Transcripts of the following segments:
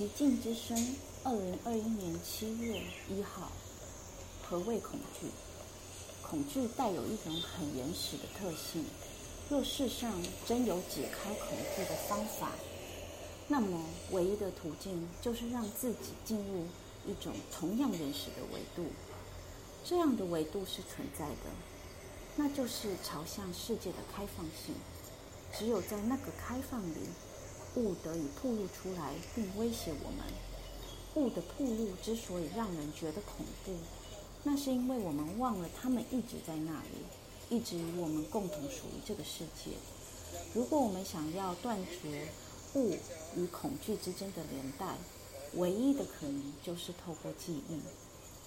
极静之声，二零二一年七月一号。何谓恐惧？恐惧带有一种很原始的特性。若世上真有解开恐惧的方法，那么唯一的途径就是让自己进入一种同样原始的维度。这样的维度是存在的，那就是朝向世界的开放性。只有在那个开放里，物得以暴露出来，并威胁我们。物的暴露之所以让人觉得恐怖。那是因为我们忘了，他们一直在那里，一直与我们共同属于这个世界。如果我们想要断绝物与恐惧之间的连带，唯一的可能就是透过记忆，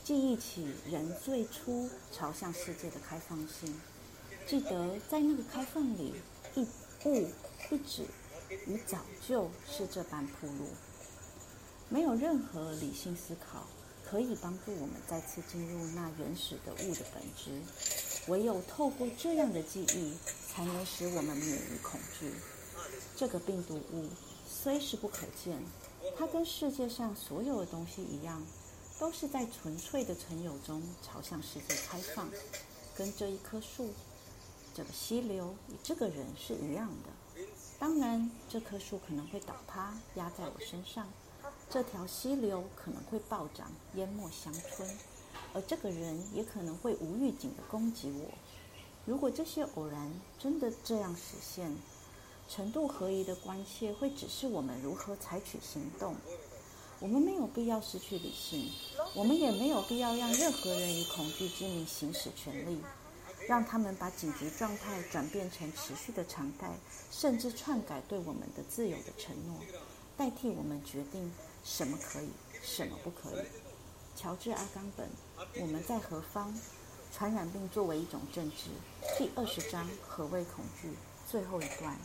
记忆起人最初朝向世界的开放性。记得在那个开放里，一物一指你早就是这般铺路，没有任何理性思考。可以帮助我们再次进入那原始的物的本质。唯有透过这样的记忆，才能使我们免于恐惧。这个病毒物虽是不可见，它跟世界上所有的东西一样，都是在纯粹的存有中朝向世界开放。跟这一棵树、这个溪流与这个人是一样的。当然，这棵树可能会倒塌，压在我身上。这条溪流可能会暴涨，淹没乡村，而这个人也可能会无预警地攻击我。如果这些偶然真的这样实现，程度合宜的关切会指示我们如何采取行动。我们没有必要失去理性，我们也没有必要让任何人以恐惧之名行使权力，让他们把紧急状态转变成持续的常态，甚至篡改对我们的自由的承诺，代替我们决定。什么可以，什么不可以？乔治·阿冈本，我们在何方？传染病作为一种政治，第二十章，何谓恐惧？最后一段。